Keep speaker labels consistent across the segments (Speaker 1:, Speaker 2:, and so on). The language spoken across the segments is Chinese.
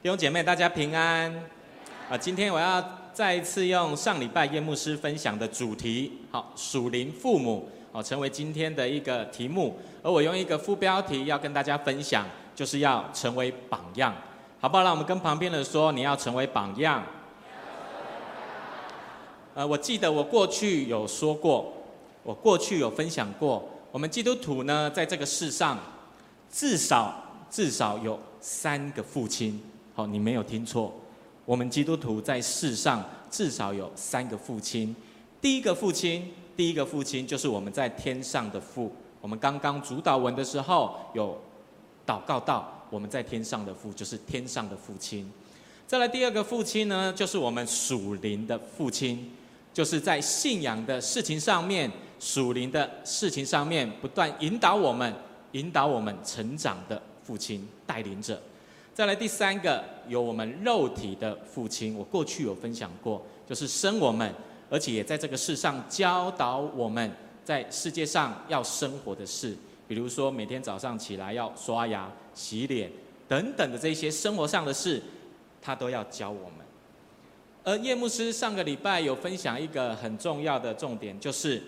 Speaker 1: 弟兄姐妹，大家平安啊！今天我要再一次用上礼拜叶牧师分享的主题，好，属灵父母，好，成为今天的一个题目。而我用一个副标题要跟大家分享，就是要成为榜样，好不好？让我们跟旁边的说，你要成为榜样。呃，我记得我过去有说过，我过去有分享过，我们基督徒呢，在这个世上，至少至少有三个父亲。好，你没有听错，我们基督徒在世上至少有三个父亲。第一个父亲，第一个父亲就是我们在天上的父。我们刚刚主祷文的时候有祷告到，我们在天上的父就是天上的父亲。再来第二个父亲呢，就是我们属灵的父亲，就是在信仰的事情上面、属灵的事情上面不断引导我们、引导我们成长的父亲带领者。再来第三个，有我们肉体的父亲，我过去有分享过，就是生我们，而且也在这个世上教导我们在世界上要生活的事，比如说每天早上起来要刷牙、洗脸等等的这些生活上的事，他都要教我们。而叶牧师上个礼拜有分享一个很重要的重点，就是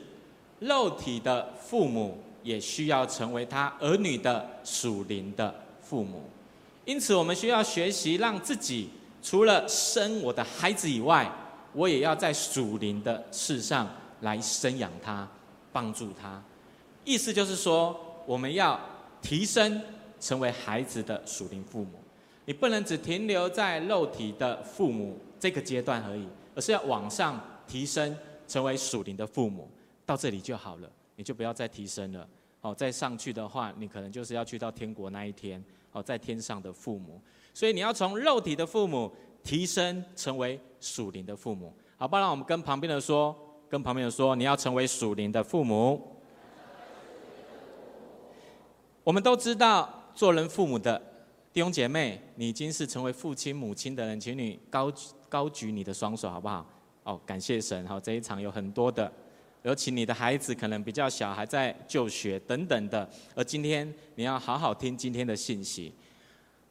Speaker 1: 肉体的父母也需要成为他儿女的属灵的父母。因此，我们需要学习，让自己除了生我的孩子以外，我也要在属灵的事上来生养他，帮助他。意思就是说，我们要提升，成为孩子的属灵父母。你不能只停留在肉体的父母这个阶段而已，而是要往上提升，成为属灵的父母。到这里就好了，你就不要再提升了。哦，再上去的话，你可能就是要去到天国那一天。哦，在天上的父母，所以你要从肉体的父母提升成为属灵的父母，好不好？我们跟旁边的说，跟旁边的说，你要成为属灵的父母。我们都知道，做人父母的弟兄姐妹，你已经是成为父亲母亲的人，请你高高举你的双手，好不好？哦，感谢神！好，这一场有很多的。尤其你的孩子可能比较小，还在就学等等的，而今天你要好好听今天的信息。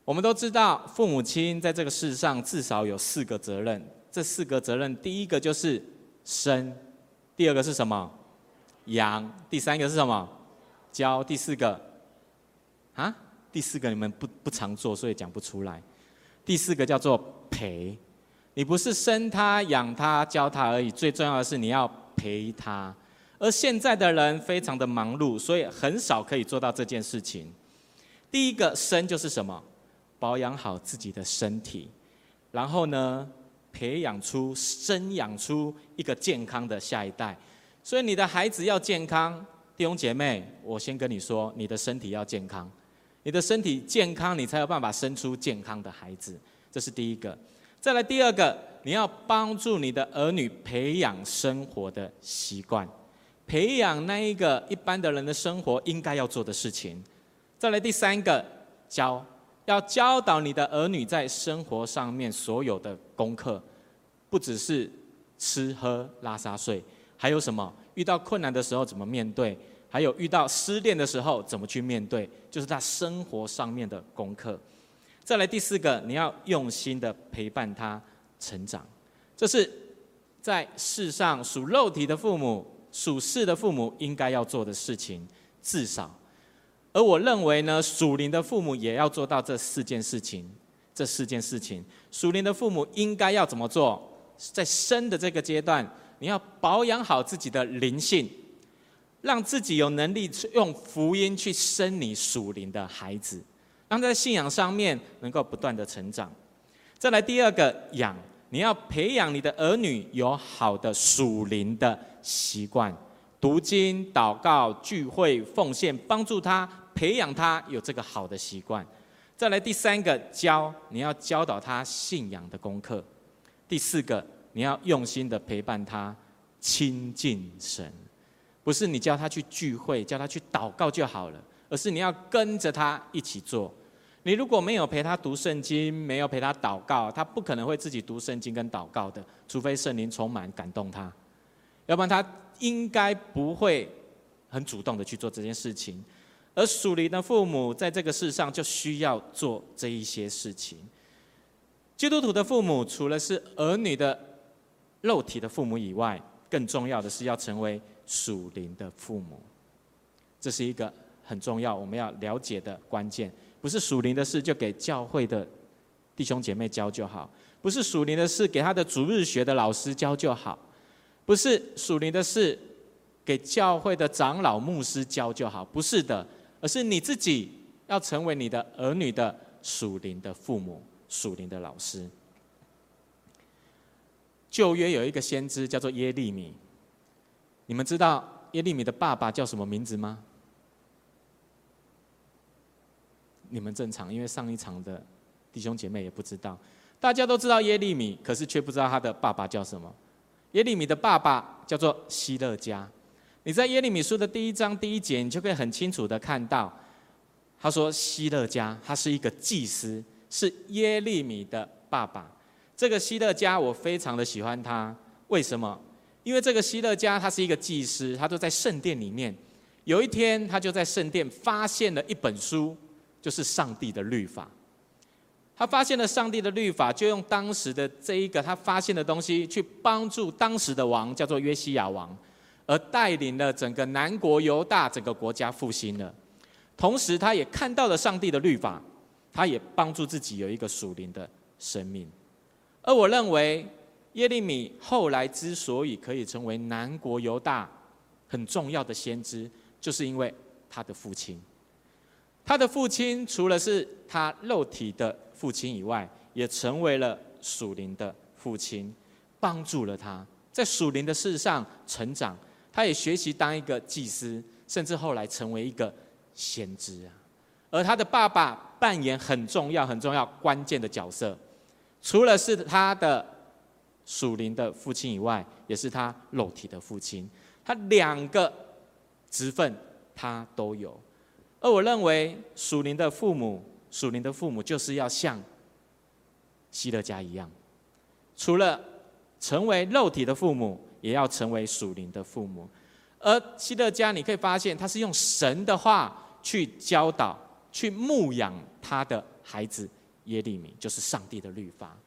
Speaker 1: 我们都知道，父母亲在这个世上至少有四个责任。这四个责任，第一个就是生，第二个是什么？养，第三个是什么？教，第四个啊？第四个你们不不常做，所以讲不出来。第四个叫做陪。你不是生他、养他、教他而已，最重要的是你要。陪他，而现在的人非常的忙碌，所以很少可以做到这件事情。第一个生就是什么？保养好自己的身体，然后呢，培养出、生养出一个健康的下一代。所以你的孩子要健康，弟兄姐妹，我先跟你说，你的身体要健康，你的身体健康，你才有办法生出健康的孩子。这是第一个。再来第二个。你要帮助你的儿女培养生活的习惯，培养那一个一般的人的生活应该要做的事情。再来第三个，教，要教导你的儿女在生活上面所有的功课，不只是吃喝拉撒睡，还有什么？遇到困难的时候怎么面对？还有遇到失恋的时候怎么去面对？就是他生活上面的功课。再来第四个，你要用心的陪伴他。成长，这是在世上属肉体的父母、属世的父母应该要做的事情，至少。而我认为呢，属灵的父母也要做到这四件事情。这四件事情，属灵的父母应该要怎么做？在生的这个阶段，你要保养好自己的灵性，让自己有能力用福音去生你属灵的孩子，让在信仰上面能够不断的成长。再来第二个养。你要培养你的儿女有好的属灵的习惯，读经、祷告、聚会、奉献，帮助他培养他有这个好的习惯。再来第三个教，你要教导他信仰的功课。第四个，你要用心的陪伴他亲近神，不是你叫他去聚会、叫他去祷告就好了，而是你要跟着他一起做。你如果没有陪他读圣经，没有陪他祷告，他不可能会自己读圣经跟祷告的，除非圣灵充满感动他，要不然他应该不会很主动的去做这件事情。而属灵的父母在这个世上就需要做这一些事情。基督徒的父母除了是儿女的肉体的父母以外，更重要的是要成为属灵的父母。这是一个很重要我们要了解的关键。不是属灵的事就给教会的弟兄姐妹教就好，不是属灵的事给他的主日学的老师教就好，不是属灵的事给教会的长老牧师教就好，不是的，而是你自己要成为你的儿女的属灵的父母、属灵的老师。旧约有一个先知叫做耶利米，你们知道耶利米的爸爸叫什么名字吗？你们正常，因为上一场的弟兄姐妹也不知道，大家都知道耶利米，可是却不知道他的爸爸叫什么。耶利米的爸爸叫做希勒家。你在耶利米书的第一章第一节，你就可以很清楚的看到，他说希勒家他是一个祭司，是耶利米的爸爸。这个希勒家我非常的喜欢他，为什么？因为这个希勒家他是一个祭司，他就在圣殿里面。有一天，他就在圣殿发现了一本书。就是上帝的律法，他发现了上帝的律法，就用当时的这一个他发现的东西去帮助当时的王，叫做约西亚王，而带领了整个南国犹大整个国家复兴了。同时，他也看到了上帝的律法，他也帮助自己有一个属灵的生命。而我认为耶利米后来之所以可以成为南国犹大很重要的先知，就是因为他的父亲。他的父亲除了是他肉体的父亲以外，也成为了属灵的父亲，帮助了他在属灵的事上成长。他也学习当一个祭司，甚至后来成为一个先知啊。而他的爸爸扮演很重要、很重要、关键的角色，除了是他的属灵的父亲以外，也是他肉体的父亲。他两个职分他都有。而我认为属灵的父母，属灵的父母就是要像希勒家一样，除了成为肉体的父母，也要成为属灵的父母。而希勒家，你可以发现他是用神的话去教导、去牧养他的孩子耶利米，就是上帝的律法。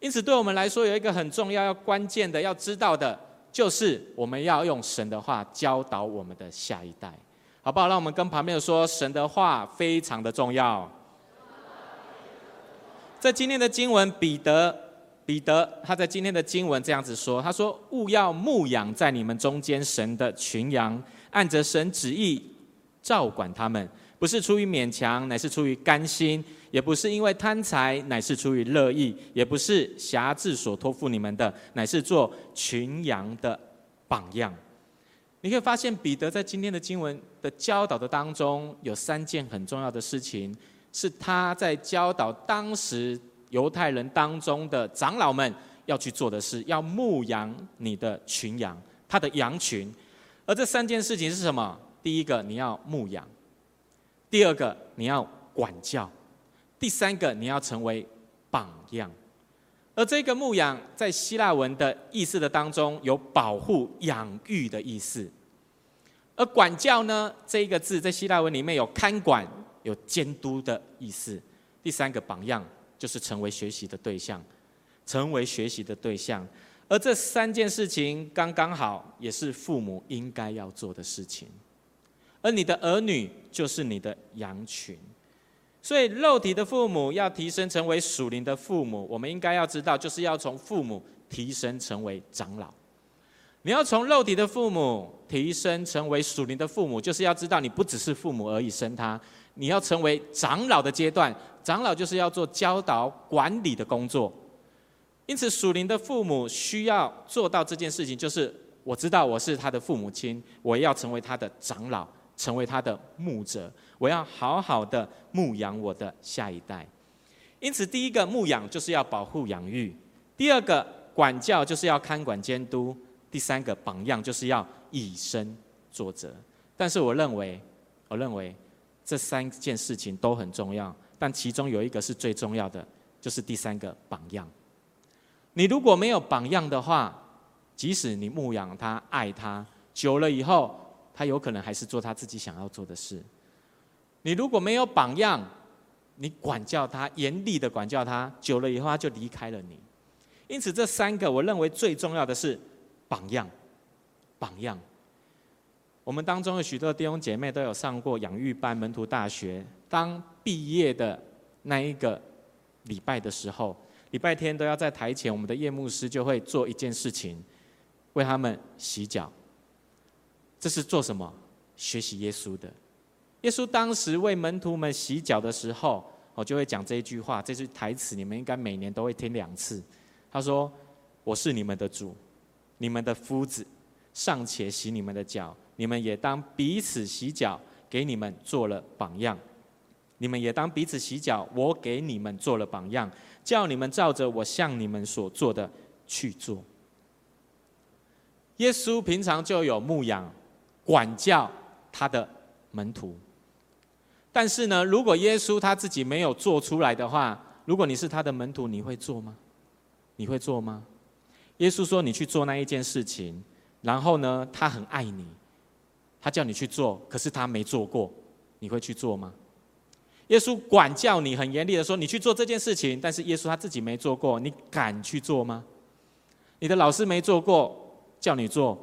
Speaker 1: 因此，对我们来说，有一个很重要、要关键的、要知道的，就是我们要用神的话教导我们的下一代。好不好？让我们跟旁边的说，神的话非常的重要。在今天的经文，彼得，彼得他在今天的经文这样子说：“他说，勿要牧养在你们中间神的群羊，按着神旨意照管他们，不是出于勉强，乃是出于甘心；也不是因为贪财，乃是出于乐意；也不是挟制所托付你们的，乃是做群羊的榜样。”你可以发现，彼得在今天的经文的教导的当中，有三件很重要的事情，是他在教导当时犹太人当中的长老们要去做的事，要牧养你的群羊，他的羊群。而这三件事情是什么？第一个，你要牧养；第二个，你要管教；第三个，你要成为榜样。而这个牧养在希腊文的意思的当中有保护、养育的意思，而管教呢，这一个字在希腊文里面有看管、有监督的意思。第三个榜样就是成为学习的对象，成为学习的对象。而这三件事情刚刚好，也是父母应该要做的事情。而你的儿女就是你的羊群。所以，肉体的父母要提升成为属灵的父母，我们应该要知道，就是要从父母提升成为长老。你要从肉体的父母提升成为属灵的父母，就是要知道，你不只是父母而已生他，你要成为长老的阶段。长老就是要做教导、管理的工作。因此，属灵的父母需要做到这件事情，就是我知道我是他的父母亲，我要成为他的长老。成为他的牧者，我要好好的牧养我的下一代。因此，第一个牧养就是要保护养育；第二个管教就是要看管监督；第三个榜样就是要以身作则。但是，我认为，我认为这三件事情都很重要，但其中有一个是最重要的，就是第三个榜样。你如果没有榜样的话，即使你牧养他、爱他，久了以后，他有可能还是做他自己想要做的事。你如果没有榜样，你管教他，严厉的管教他，久了以后他就离开了你。因此，这三个我认为最重要的是榜样，榜样。我们当中有许多弟兄姐妹都有上过养育班、门徒大学。当毕业的那一个礼拜的时候，礼拜天都要在台前，我们的夜牧师就会做一件事情，为他们洗脚。这是做什么？学习耶稣的。耶稣当时为门徒们洗脚的时候，我就会讲这一句话，这句台词，你们应该每年都会听两次。他说：“我是你们的主，你们的夫子，尚且洗你们的脚。”你们也当彼此洗脚，给你们做了榜样。你们也当彼此洗脚，我给你们做了榜样，叫你们照着我向你们所做的去做。耶稣平常就有牧养、管教他的门徒，但是呢，如果耶稣他自己没有做出来的话，如果你是他的门徒，你会做吗？你会做吗？耶稣说：“你去做那一件事情。”然后呢，他很爱你。他叫你去做，可是他没做过，你会去做吗？耶稣管教你，很严厉的说，你去做这件事情，但是耶稣他自己没做过，你敢去做吗？你的老师没做过，叫你做，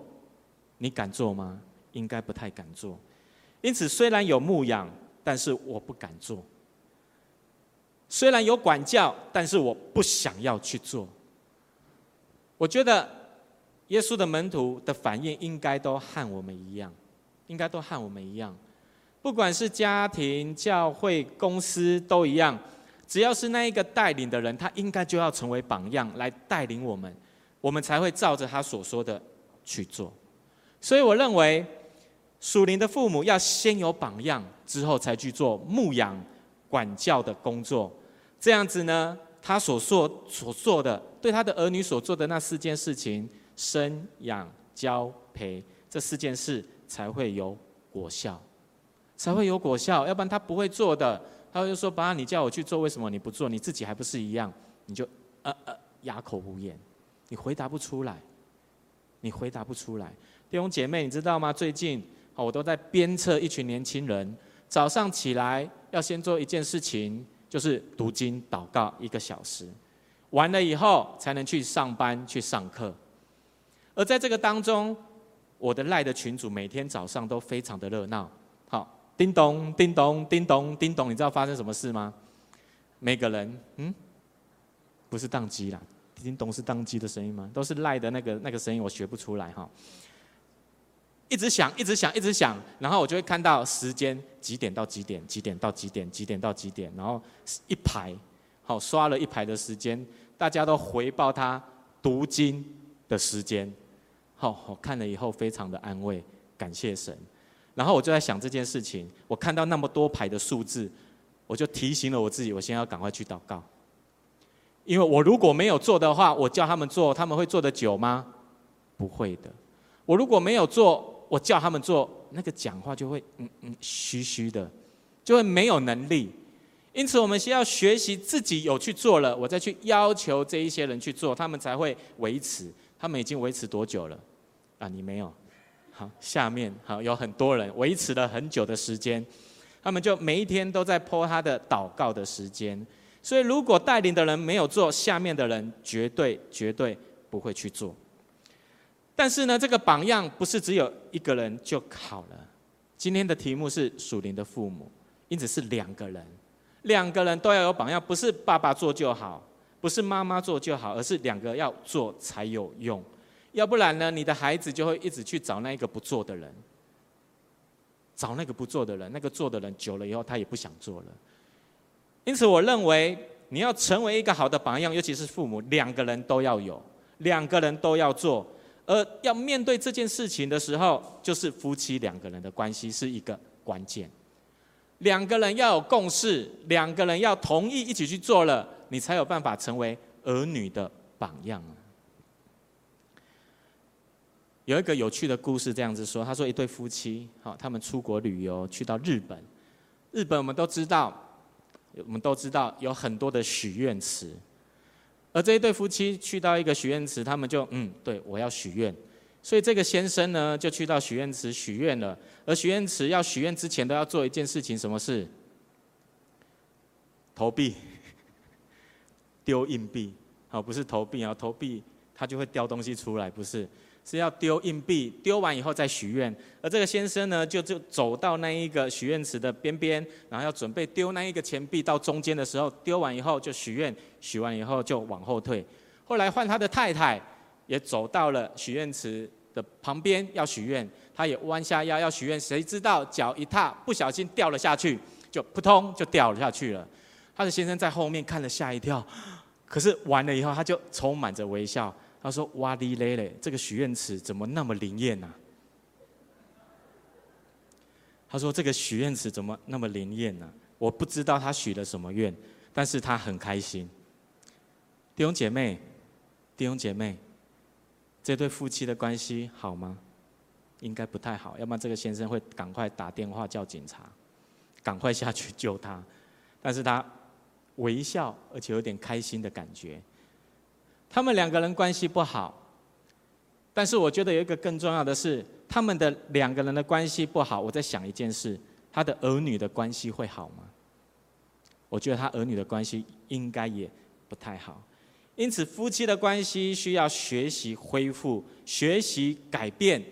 Speaker 1: 你敢做吗？应该不太敢做。因此，虽然有牧养，但是我不敢做；虽然有管教，但是我不想要去做。我觉得耶稣的门徒的反应应该都和我们一样。应该都和我们一样，不管是家庭、教会、公司都一样，只要是那一个带领的人，他应该就要成为榜样来带领我们，我们才会照着他所说的去做。所以我认为，属灵的父母要先有榜样，之后才去做牧养、管教的工作。这样子呢，他所做所做的，对他的儿女所做的那四件事情，生养教培这四件事。才会有果效，才会有果效，要不然他不会做的。他就说：“爸，你叫我去做，为什么你不做？你自己还不是一样？”你就呃呃哑口无言，你回答不出来，你回答不出来。弟兄姐妹，你知道吗？最近我都在鞭策一群年轻人，早上起来要先做一件事情，就是读经祷告一个小时，完了以后才能去上班去上课。而在这个当中，我的赖的群主每天早上都非常的热闹，好，叮咚叮咚叮咚叮咚，你知道发生什么事吗？每个人，嗯，不是当机啦，叮咚是当机的声音吗？都是赖的那个那个声音，我学不出来哈。一直想，一直想，一直想，然后我就会看到时间几点到几点，几点到几点，几点到几点，然后一排，好刷了一排的时间，大家都回报他读经的时间。好，我看了以后非常的安慰，感谢神。然后我就在想这件事情，我看到那么多排的数字，我就提醒了我自己，我先要赶快去祷告。因为我如果没有做的话，我叫他们做，他们会做得久吗？不会的。我如果没有做，我叫他们做，那个讲话就会嗯嗯虚虚的，就会没有能力。因此，我们先要学习自己有去做了，我再去要求这一些人去做，他们才会维持。他们已经维持多久了？啊，你没有。好，下面好有很多人维持了很久的时间，他们就每一天都在 po 他的祷告的时间。所以，如果带领的人没有做，下面的人绝对绝对不会去做。但是呢，这个榜样不是只有一个人就好了。今天的题目是属灵的父母，因此是两个人，两个人都要有榜样，不是爸爸做就好。不是妈妈做就好，而是两个要做才有用。要不然呢，你的孩子就会一直去找那一个不做的人，找那个不做的人，那个做的人久了以后，他也不想做了。因此，我认为你要成为一个好的榜样，尤其是父母，两个人都要有，两个人都要做。而要面对这件事情的时候，就是夫妻两个人的关系是一个关键。两个人要有共识，两个人要同意一起去做了。你才有办法成为儿女的榜样。有一个有趣的故事，这样子说：他说，一对夫妻，好，他们出国旅游，去到日本。日本我们都知道，我们都知道有很多的许愿池。而这一对夫妻去到一个许愿池，他们就嗯，对，我要许愿。所以这个先生呢，就去到许愿池许愿了。而许愿池要许愿之前，都要做一件事情，什么事？投币，丢硬币，好，不是投币啊，投币它就会掉东西出来，不是。是要丢硬币，丢完以后再许愿。而这个先生呢，就就走到那一个许愿池的边边，然后要准备丢那一个钱币到中间的时候，丢完以后就许愿，许完以后就往后退。后来换他的太太也走到了许愿池的旁边要许愿，他也弯下腰要许愿，谁知道脚一踏不小心掉了下去，就扑通就掉了下去了。他的先生在后面看了吓一跳，可是完了以后他就充满着微笑。他说：“哇哩嘞嘞，这个许愿池怎么那么灵验呢？”他说：“这个许愿池怎么那么灵验呢？我不知道他许了什么愿，但是他很开心。”弟兄姐妹，弟兄姐妹，这对夫妻的关系好吗？应该不太好，要不然这个先生会赶快打电话叫警察，赶快下去救他。但是他微笑，而且有点开心的感觉。他们两个人关系不好，但是我觉得有一个更重要的是，他们的两个人的关系不好。我在想一件事，他的儿女的关系会好吗？我觉得他儿女的关系应该也不太好。因此，夫妻的关系需要学习恢复、学习改变。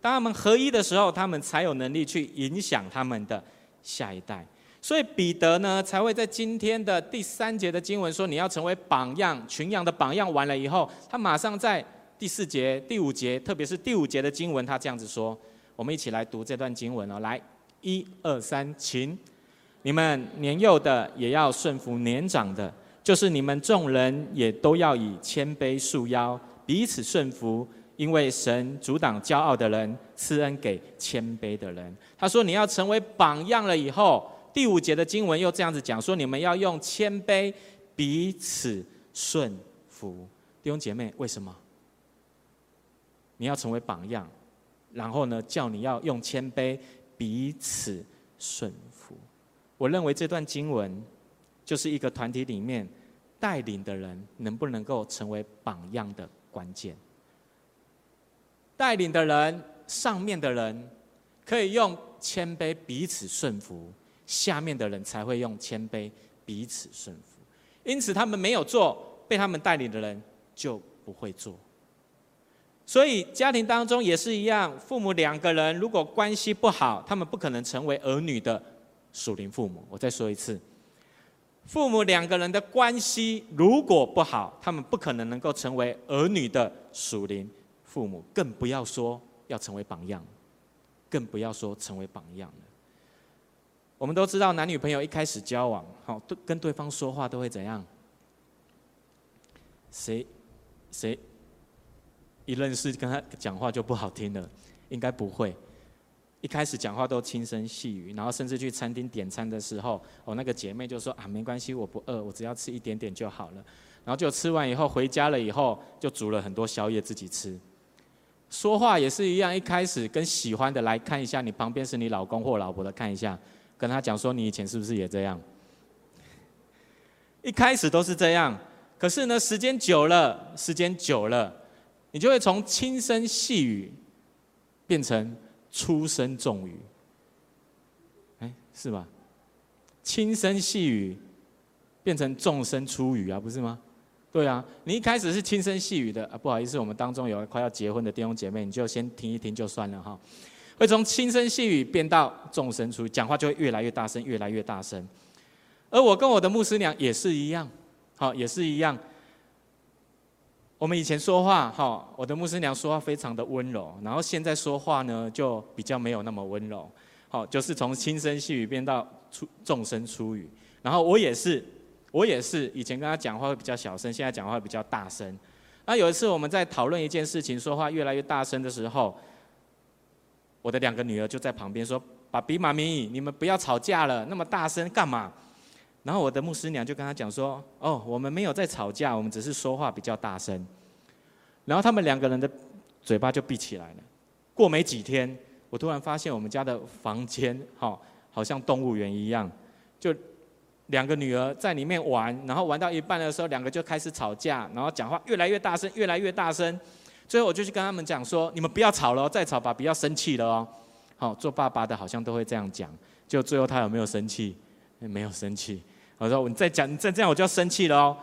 Speaker 1: 当他们合一的时候，他们才有能力去影响他们的下一代。所以彼得呢，才会在今天的第三节的经文说：“你要成为榜样，群羊的榜样。”完了以后，他马上在第四节、第五节，特别是第五节的经文，他这样子说：“我们一起来读这段经文哦，来，一二三，请你们年幼的也要顺服年长的，就是你们众人也都要以谦卑束腰，彼此顺服，因为神阻挡骄傲的人，赐恩给谦卑的人。”他说：“你要成为榜样了以后。”第五节的经文又这样子讲说：你们要用谦卑彼此顺服。弟兄姐妹，为什么？你要成为榜样，然后呢，叫你要用谦卑彼此顺服。我认为这段经文就是一个团体里面带领的人能不能够成为榜样的关键。带领的人，上面的人可以用谦卑彼此顺服。下面的人才会用谦卑彼此顺服，因此他们没有做，被他们带领的人就不会做。所以家庭当中也是一样，父母两个人如果关系不好，他们不可能成为儿女的属灵父母。我再说一次，父母两个人的关系如果不好，他们不可能能够成为儿女的属灵父母，更不要说要成为榜样，更不要说成为榜样。我们都知道，男女朋友一开始交往，好，对跟对方说话都会怎样？谁谁一认识跟他讲话就不好听了？应该不会。一开始讲话都轻声细语，然后甚至去餐厅点餐的时候，哦，那个姐妹就说啊，没关系，我不饿，我只要吃一点点就好了。然后就吃完以后回家了以后，就煮了很多宵夜自己吃。说话也是一样，一开始跟喜欢的来看一下，你旁边是你老公或老婆的，看一下。跟他讲说，你以前是不是也这样？一开始都是这样，可是呢，时间久了，时间久了，你就会从轻声细语变成粗声重语，哎，是吧？轻声细语变成重声粗语啊，不是吗？对啊，你一开始是轻声细语的啊，不好意思，我们当中有快要结婚的弟兄姐妹，你就先听一听就算了哈。会从轻声细语变到重声出，讲话就会越来越大声，越来越大声。而我跟我的牧师娘也是一样，好，也是一样。我们以前说话，哈，我的牧师娘说话非常的温柔，然后现在说话呢，就比较没有那么温柔，好，就是从轻声细语变到出重声粗语。然后我也是，我也是，以前跟他讲话会比较小声，现在讲话会比较大声。那有一次我们在讨论一件事情，说话越来越大声的时候。我的两个女儿就在旁边说：“爸比妈咪，你们不要吵架了，那么大声干嘛？”然后我的牧师娘就跟他讲说：“哦，我们没有在吵架，我们只是说话比较大声。”然后他们两个人的嘴巴就闭起来了。过没几天，我突然发现我们家的房间，哈，好像动物园一样，就两个女儿在里面玩，然后玩到一半的时候，两个就开始吵架，然后讲话越来越大声，越来越大声。最后我就去跟他们讲说：“你们不要吵了，再吵爸比要生气了哦。”好，做爸爸的好像都会这样讲。就最后他有没有生气？没有生气。我说你再讲，你再这样我就要生气了哦。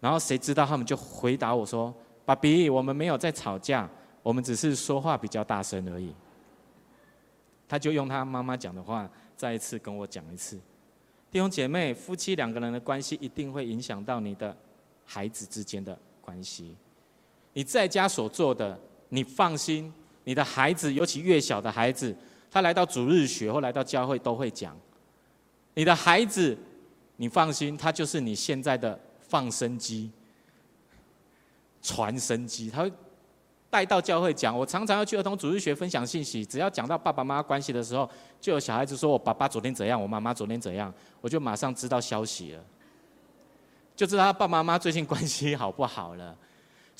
Speaker 1: 然后谁知道他们就回答我说：“爸比，我们没有在吵架，我们只是说话比较大声而已。”他就用他妈妈讲的话再一次跟我讲一次。弟兄姐妹，夫妻两个人的关系一定会影响到你的孩子之间的关系。你在家所做的，你放心，你的孩子，尤其越小的孩子，他来到主日学或来到教会都会讲。你的孩子，你放心，他就是你现在的放声机、传声机，他会。带到教会讲，我常常要去儿童主日学分享信息。只要讲到爸爸妈妈关系的时候，就有小孩子说我爸爸昨天怎样，我妈妈昨天怎样，我就马上知道消息了，就知道他爸爸妈妈最近关系好不好了。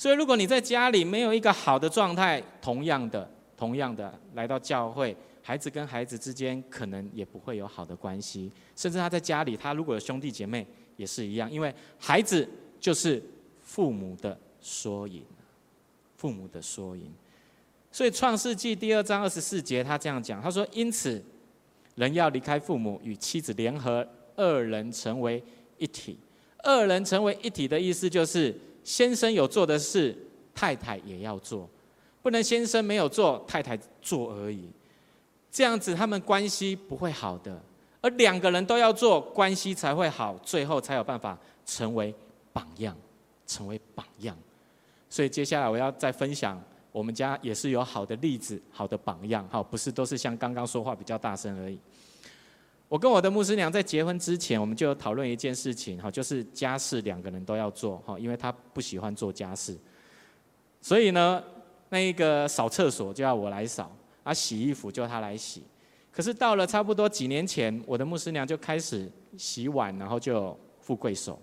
Speaker 1: 所以，如果你在家里没有一个好的状态，同样的，同样的来到教会，孩子跟孩子之间可能也不会有好的关系。甚至他在家里，他如果有兄弟姐妹也是一样，因为孩子就是父母的缩影。父母的缩影，所以《创世纪》第二章二十四节，他这样讲：“他说，因此，人要离开父母，与妻子联合，二人成为一体。二人成为一体的意思，就是先生有做的事，太太也要做，不能先生没有做，太太做而已。这样子，他们关系不会好的。而两个人都要做，关系才会好，最后才有办法成为榜样，成为榜样。”所以接下来我要再分享，我们家也是有好的例子、好的榜样，好，不是都是像刚刚说话比较大声而已。我跟我的牧师娘在结婚之前，我们就讨论一件事情，哈，就是家事两个人都要做，哈，因为她不喜欢做家事，所以呢，那一个扫厕所就要我来扫，啊，洗衣服就她来洗。可是到了差不多几年前，我的牧师娘就开始洗碗，然后就富贵手，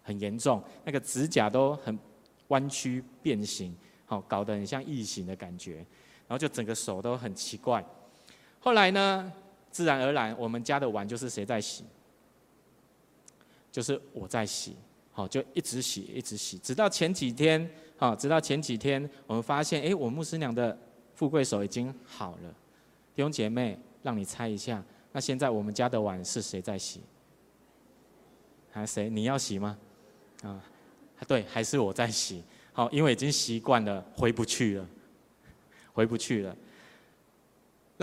Speaker 1: 很严重，那个指甲都很。弯曲变形，好，搞得很像异形的感觉，然后就整个手都很奇怪。后来呢，自然而然，我们家的碗就是谁在洗？就是我在洗，好，就一直洗，一直洗，直到前几天，好，直到前几天，我们发现，哎，我牧师娘的富贵手已经好了。弟兄姐妹，让你猜一下，那现在我们家的碗是谁在洗？还谁？你要洗吗？啊？对，还是我在洗，好，因为已经习惯了，回不去了，回不去了。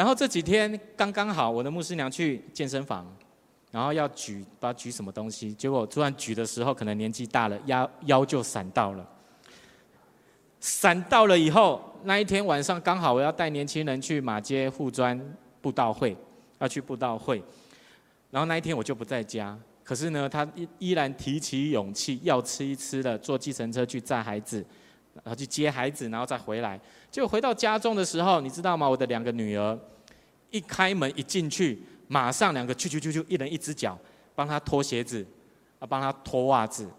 Speaker 1: 然后这几天刚刚好，我的牧师娘去健身房，然后要举，不知道举什么东西，结果突然举的时候，可能年纪大了，腰腰就闪到了。闪到了以后，那一天晚上刚好我要带年轻人去马街护专布道会，要去布道会，然后那一天我就不在家。可是呢，他依依然提起勇气，要吃一吃的，坐计程车去载孩子，然后去接孩子，然后再回来。结果回到家中的时候，你知道吗？我的两个女儿一开门一进去，马上两个啾啾啾啾，一人一只脚，帮他脱鞋子，啊，帮他脱袜子。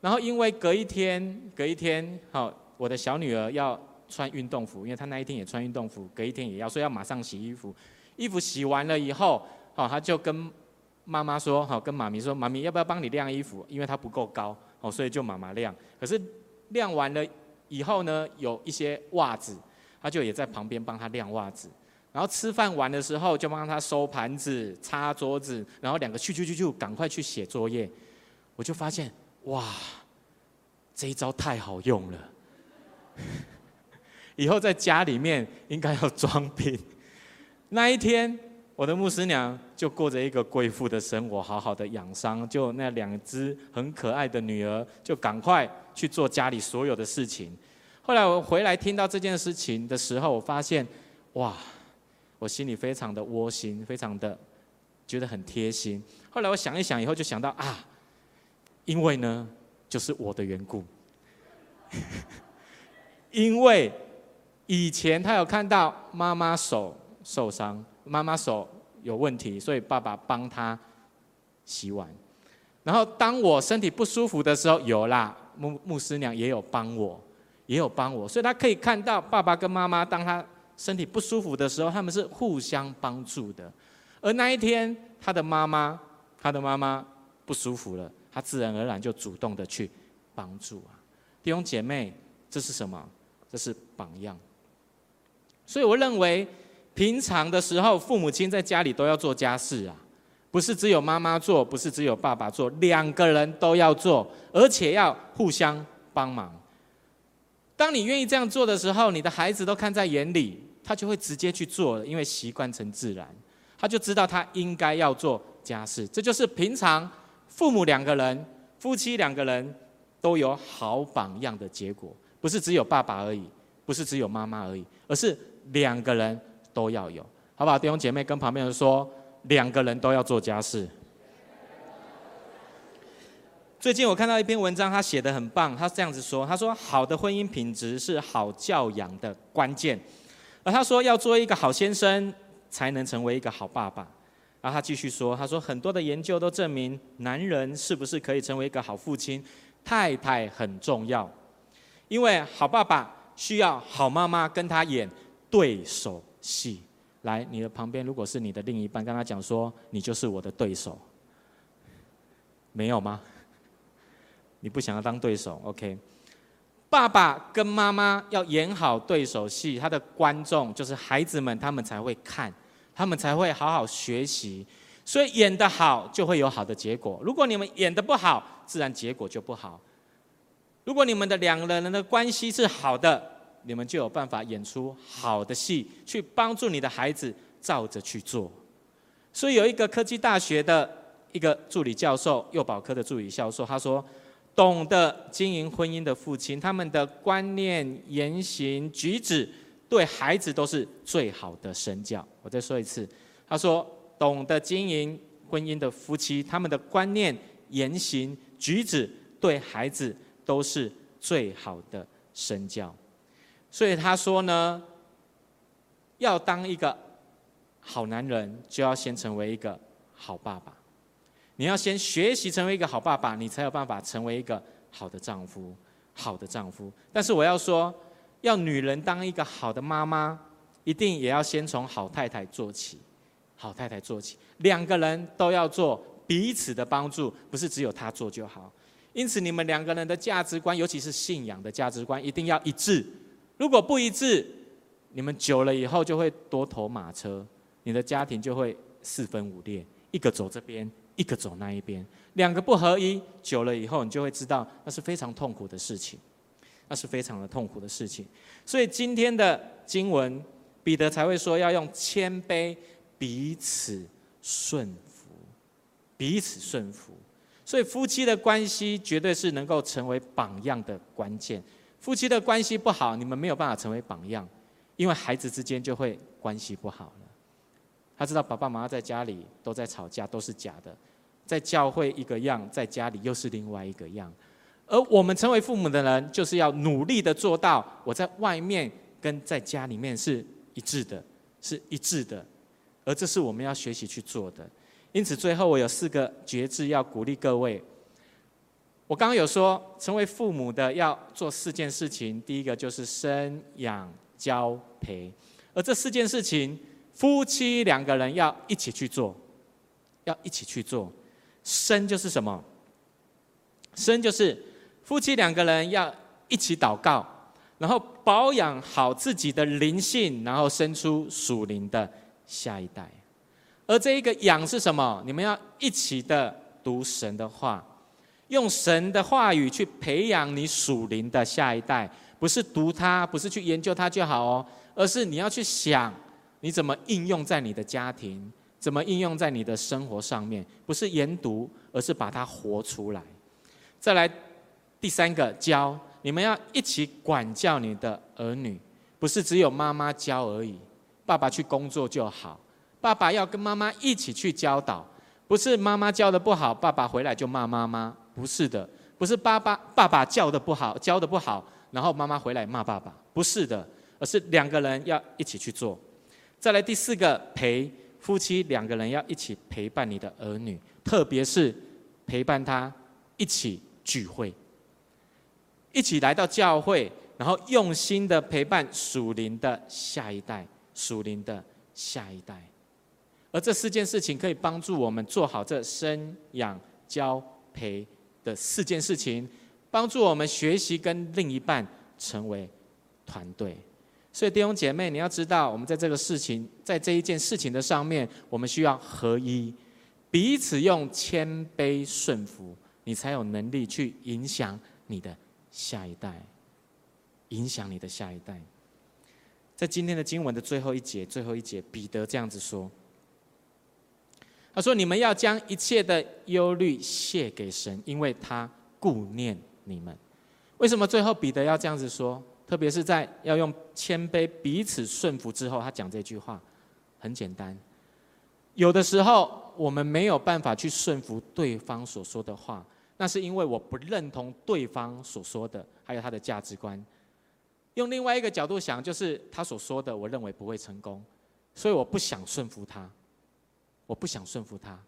Speaker 1: 然后因为隔一天，隔一天，好，我的小女儿要穿运动服，因为她那一天也穿运动服，隔一天也要，所以要马上洗衣服。衣服洗完了以后，好，她就跟。妈妈说：“好，跟妈咪说，妈咪要不要帮你晾衣服？因为她不够高，哦，所以就妈妈晾。可是晾完了以后呢，有一些袜子，他就也在旁边帮他晾袜子。然后吃饭完的时候，就帮他收盘子、擦桌子。然后两个去去去去，赶快去写作业。我就发现，哇，这一招太好用了。以后在家里面应该要装病。那一天。”我的牧师娘就过着一个贵妇的生活，好好的养伤。就那两只很可爱的女儿，就赶快去做家里所有的事情。后来我回来听到这件事情的时候，我发现，哇，我心里非常的窝心，非常的觉得很贴心。后来我想一想以后，就想到啊，因为呢，就是我的缘故，因为以前他有看到妈妈手受伤。妈妈手有问题，所以爸爸帮他洗碗。然后当我身体不舒服的时候，有啦，牧牧师娘也有帮我，也有帮我。所以他可以看到爸爸跟妈妈，当他身体不舒服的时候，他们是互相帮助的。而那一天，他的妈妈，他的妈妈不舒服了，他自然而然就主动的去帮助啊。弟兄姐妹，这是什么？这是榜样。所以我认为。平常的时候，父母亲在家里都要做家事啊，不是只有妈妈做，不是只有爸爸做，两个人都要做，而且要互相帮忙。当你愿意这样做的时候，你的孩子都看在眼里，他就会直接去做了，因为习惯成自然，他就知道他应该要做家事。这就是平常父母两个人、夫妻两个人都有好榜样的结果，不是只有爸爸而已，不是只有妈妈而已，而是两个人都要有，好不好？弟兄姐妹跟旁边人说。两个人都要做家事。最近我看到一篇文章，他写得很棒。他这样子说：“他说，好的婚姻品质是好教养的关键。而他说，要做一个好先生，才能成为一个好爸爸。然后他继续说：他说，很多的研究都证明，男人是不是可以成为一个好父亲，太太很重要。因为好爸爸需要好妈妈跟他演对手戏。”来，你的旁边如果是你的另一半，跟他讲说：“你就是我的对手。”没有吗？你不想要当对手？OK。爸爸跟妈妈要演好对手戏，他的观众就是孩子们，他们才会看，他们才会好好学习。所以演得好，就会有好的结果。如果你们演得不好，自然结果就不好。如果你们的两个人的关系是好的，你们就有办法演出好的戏，去帮助你的孩子照着去做。所以有一个科技大学的一个助理教授，幼保科的助理教授，他说：“懂得经营婚姻的父亲，他们的观念、言行举止，对孩子都是最好的身教。”我再说一次，他说：“懂得经营婚姻的夫妻，他们的观念、言行举止，对孩子都是最好的身教。”所以他说呢，要当一个好男人，就要先成为一个好爸爸。你要先学习成为一个好爸爸，你才有办法成为一个好的丈夫，好的丈夫。但是我要说，要女人当一个好的妈妈，一定也要先从好太太做起，好太太做起。两个人都要做彼此的帮助，不是只有她做就好。因此，你们两个人的价值观，尤其是信仰的价值观，一定要一致。如果不一致，你们久了以后就会多头马车，你的家庭就会四分五裂，一个走这边，一个走那一边，两个不合一，久了以后你就会知道那是非常痛苦的事情，那是非常的痛苦的事情。所以今天的经文，彼得才会说要用谦卑彼此顺服，彼此顺服。所以夫妻的关系绝对是能够成为榜样的关键。夫妻的关系不好，你们没有办法成为榜样，因为孩子之间就会关系不好了。他知道爸爸妈妈在家里都在吵架，都是假的，在教会一个样，在家里又是另外一个样。而我们成为父母的人，就是要努力的做到，我在外面跟在家里面是一致的，是一致的。而这是我们要学习去做的。因此，最后我有四个觉志要鼓励各位。我刚刚有说，成为父母的要做四件事情。第一个就是生养教培，而这四件事情，夫妻两个人要一起去做，要一起去做。生就是什么？生就是夫妻两个人要一起祷告，然后保养好自己的灵性，然后生出属灵的下一代。而这一个养是什么？你们要一起的读神的话。用神的话语去培养你属灵的下一代，不是读它，不是去研究它就好哦，而是你要去想，你怎么应用在你的家庭，怎么应用在你的生活上面，不是研读，而是把它活出来。再来第三个教，你们要一起管教你的儿女，不是只有妈妈教而已，爸爸去工作就好，爸爸要跟妈妈一起去教导，不是妈妈教的不好，爸爸回来就骂妈妈。不是的，不是爸爸爸爸教的不好，教的不好，然后妈妈回来骂爸爸，不是的，而是两个人要一起去做。再来第四个陪夫妻两个人要一起陪伴你的儿女，特别是陪伴他一起聚会，一起来到教会，然后用心的陪伴属灵的下一代，属灵的下一代。而这四件事情可以帮助我们做好这生养教陪的四件事情，帮助我们学习跟另一半成为团队。所以弟兄姐妹，你要知道，我们在这个事情，在这一件事情的上面，我们需要合一，彼此用谦卑顺服，你才有能力去影响你的下一代，影响你的下一代。在今天的经文的最后一节，最后一节，彼得这样子说：“他说，你们要将一切的忧虑卸给神，因为他顾念你们。”为什么最后彼得要这样子说？特别是在要用谦卑彼此顺服之后，他讲这句话，很简单。有的时候我们没有办法去顺服对方所说的话，那是因为我不认同对方所说的，还有他的价值观。用另外一个角度想，就是他所说的，我认为不会成功，所以我不想顺服他，我不想顺服他。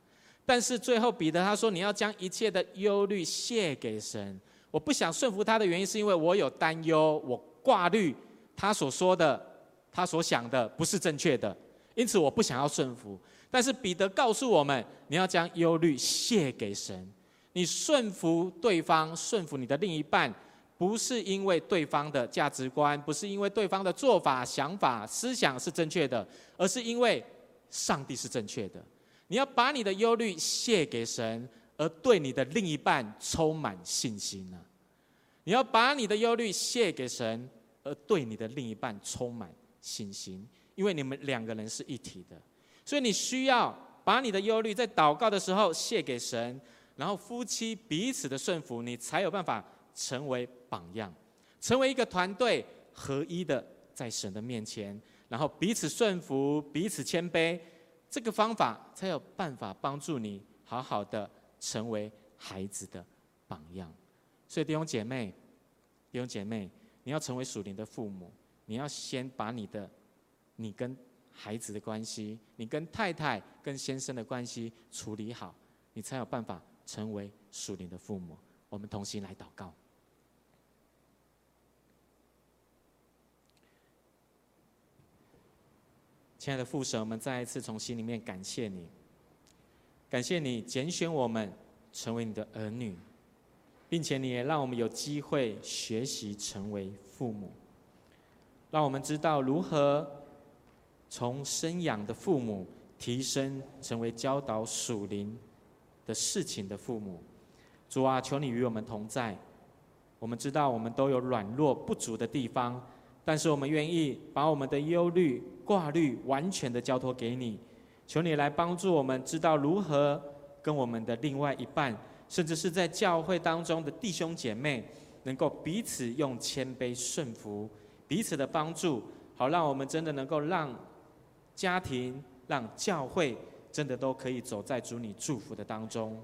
Speaker 1: 但是最后彼得他说：“你要将一切的忧虑卸给神。”我不想顺服他的原因，是因为我有担忧，我挂虑他所说的，他所想的不是正确的，因此我不想要顺服。但是彼得告诉我们，你要将忧虑卸给神。你顺服对方，顺服你的另一半，不是因为对方的价值观，不是因为对方的做法、想法、思想是正确的，而是因为上帝是正确的。你要把你的忧虑卸给神，而对你的另一半充满信心呢？你要把你的忧虑卸给神，而对你的另一半充满信心，因为你们两个人是一体的。所以你需要把你的忧虑在祷告的时候卸给神，然后夫妻彼此的顺服，你才有办法成为榜样，成为一个团队合一的在神的面前，然后彼此顺服，彼此谦卑，这个方法才有办法帮助你好好的成为孩子的榜样。所以弟兄姐妹，弟兄姐妹，你要成为属灵的父母，你要先把你的你跟孩子的关系，你跟太太、跟先生的关系处理好，你才有办法成为属灵的父母。我们同心来祷告。亲爱的父神，我们再一次从心里面感谢你，感谢你拣选我们成为你的儿女，并且你也让我们有机会学习成为父母，让我们知道如何。从生养的父母提升成为教导属灵的事情的父母，主啊，求你与我们同在。我们知道我们都有软弱不足的地方，但是我们愿意把我们的忧虑挂虑完全的交托给你。求你来帮助我们，知道如何跟我们的另外一半，甚至是在教会当中的弟兄姐妹，能够彼此用谦卑顺服，彼此的帮助，好让我们真的能够让。家庭让教会真的都可以走在主你祝福的当中。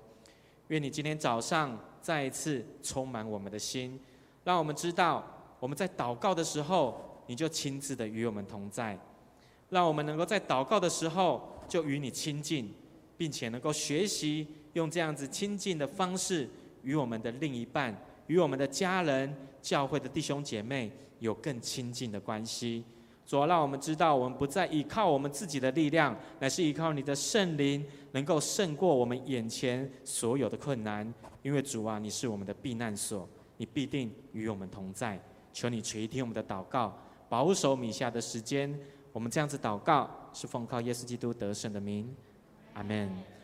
Speaker 1: 愿你今天早上再一次充满我们的心，让我们知道我们在祷告的时候，你就亲自的与我们同在。让我们能够在祷告的时候就与你亲近，并且能够学习用这样子亲近的方式与我们的另一半、与我们的家人、教会的弟兄姐妹有更亲近的关系。主要让我们知道，我们不再依靠我们自己的力量，乃是依靠你的圣灵，能够胜过我们眼前所有的困难。因为主啊，你是我们的避难所，你必定与我们同在。求你垂听我们的祷告，保守米下的时间。我们这样子祷告，是奉靠耶稣基督得胜的名。阿门。